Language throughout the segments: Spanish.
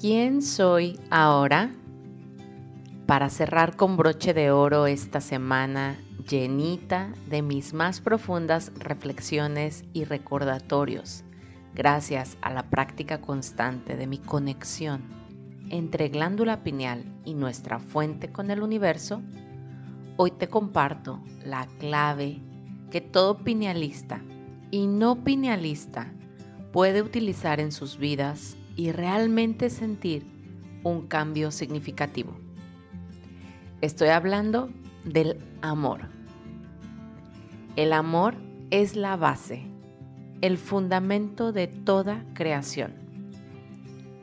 ¿Quién soy ahora? Para cerrar con broche de oro esta semana llenita de mis más profundas reflexiones y recordatorios, gracias a la práctica constante de mi conexión entre glándula pineal y nuestra fuente con el universo, hoy te comparto la clave que todo pinealista y no pinealista puede utilizar en sus vidas y realmente sentir un cambio significativo. Estoy hablando del amor. El amor es la base, el fundamento de toda creación.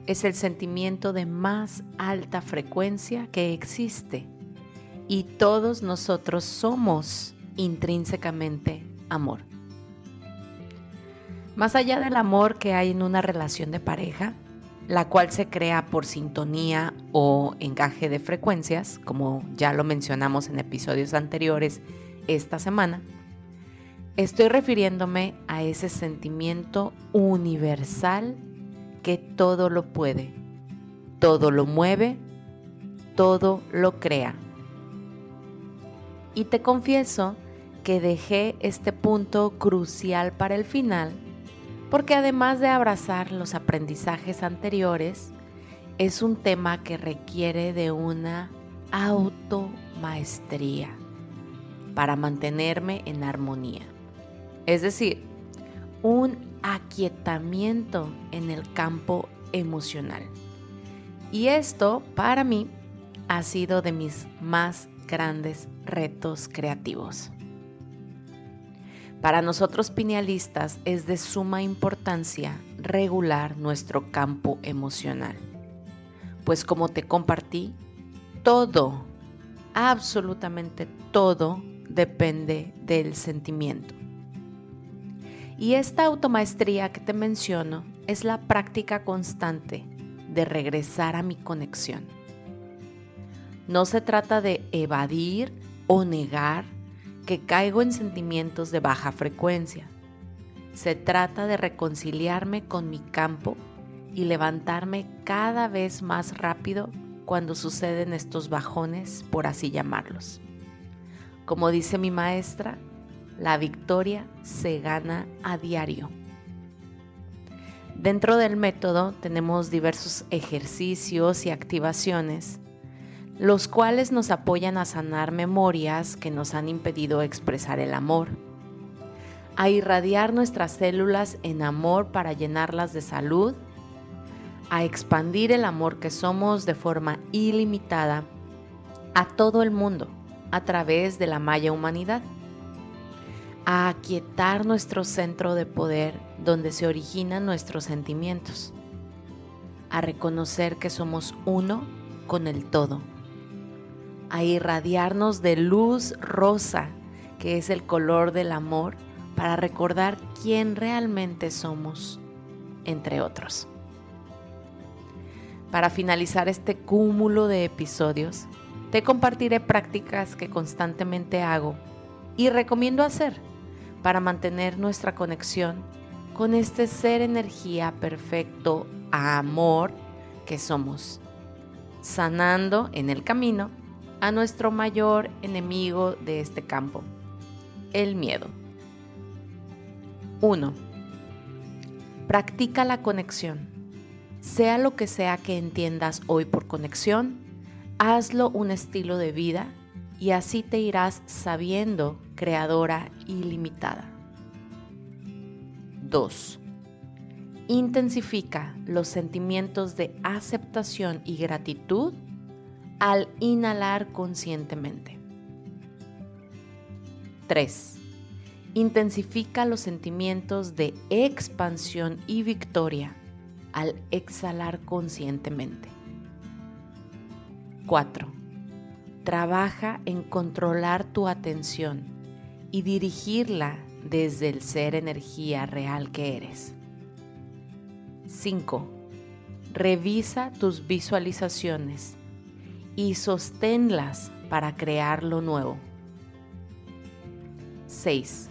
Es el sentimiento de más alta frecuencia que existe y todos nosotros somos intrínsecamente amor. Más allá del amor que hay en una relación de pareja, la cual se crea por sintonía o encaje de frecuencias, como ya lo mencionamos en episodios anteriores esta semana, estoy refiriéndome a ese sentimiento universal que todo lo puede, todo lo mueve, todo lo crea. Y te confieso que dejé este punto crucial para el final porque además de abrazar los aprendizajes anteriores, es un tema que requiere de una automaestría para mantenerme en armonía. Es decir, un aquietamiento en el campo emocional. Y esto para mí ha sido de mis más grandes retos creativos. Para nosotros pinealistas es de suma importancia regular nuestro campo emocional, pues como te compartí, todo, absolutamente todo depende del sentimiento. Y esta automaestría que te menciono es la práctica constante de regresar a mi conexión. No se trata de evadir o negar que caigo en sentimientos de baja frecuencia. Se trata de reconciliarme con mi campo y levantarme cada vez más rápido cuando suceden estos bajones, por así llamarlos. Como dice mi maestra, la victoria se gana a diario. Dentro del método tenemos diversos ejercicios y activaciones los cuales nos apoyan a sanar memorias que nos han impedido expresar el amor, a irradiar nuestras células en amor para llenarlas de salud, a expandir el amor que somos de forma ilimitada a todo el mundo a través de la maya humanidad, a aquietar nuestro centro de poder donde se originan nuestros sentimientos, a reconocer que somos uno con el todo a irradiarnos de luz rosa, que es el color del amor, para recordar quién realmente somos, entre otros. Para finalizar este cúmulo de episodios, te compartiré prácticas que constantemente hago y recomiendo hacer para mantener nuestra conexión con este ser energía perfecto amor que somos, sanando en el camino a nuestro mayor enemigo de este campo, el miedo. 1. Practica la conexión. Sea lo que sea que entiendas hoy por conexión, hazlo un estilo de vida y así te irás sabiendo creadora ilimitada. 2. Intensifica los sentimientos de aceptación y gratitud al inhalar conscientemente. 3. Intensifica los sentimientos de expansión y victoria al exhalar conscientemente. 4. Trabaja en controlar tu atención y dirigirla desde el ser energía real que eres. 5. Revisa tus visualizaciones y sosténlas para crear lo nuevo. 6.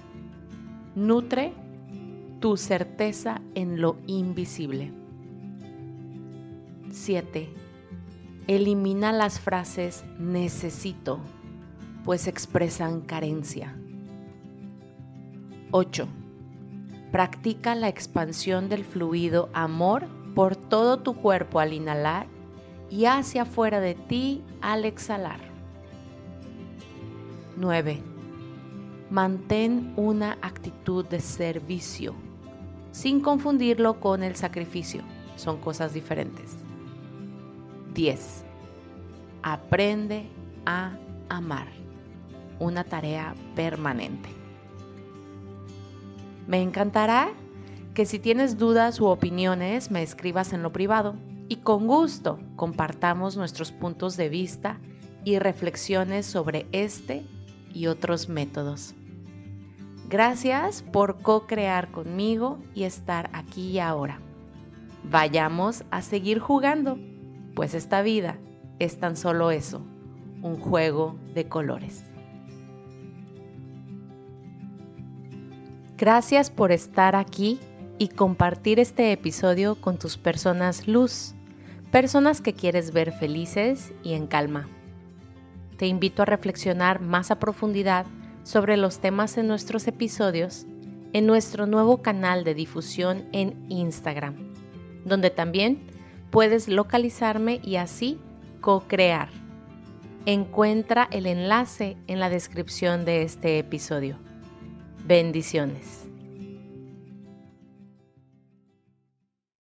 Nutre tu certeza en lo invisible. 7. Elimina las frases necesito, pues expresan carencia. 8. Practica la expansión del fluido amor por todo tu cuerpo al inhalar y hacia afuera de ti al exhalar. 9. Mantén una actitud de servicio, sin confundirlo con el sacrificio. Son cosas diferentes. 10. Aprende a amar. Una tarea permanente. Me encantará que si tienes dudas u opiniones me escribas en lo privado y con gusto compartamos nuestros puntos de vista y reflexiones sobre este y otros métodos. Gracias por co-crear conmigo y estar aquí y ahora. Vayamos a seguir jugando, pues esta vida es tan solo eso, un juego de colores. Gracias por estar aquí y compartir este episodio con tus personas luz, personas que quieres ver felices y en calma. Te invito a reflexionar más a profundidad sobre los temas en nuestros episodios en nuestro nuevo canal de difusión en Instagram, donde también puedes localizarme y así co-crear. Encuentra el enlace en la descripción de este episodio. Bendiciones.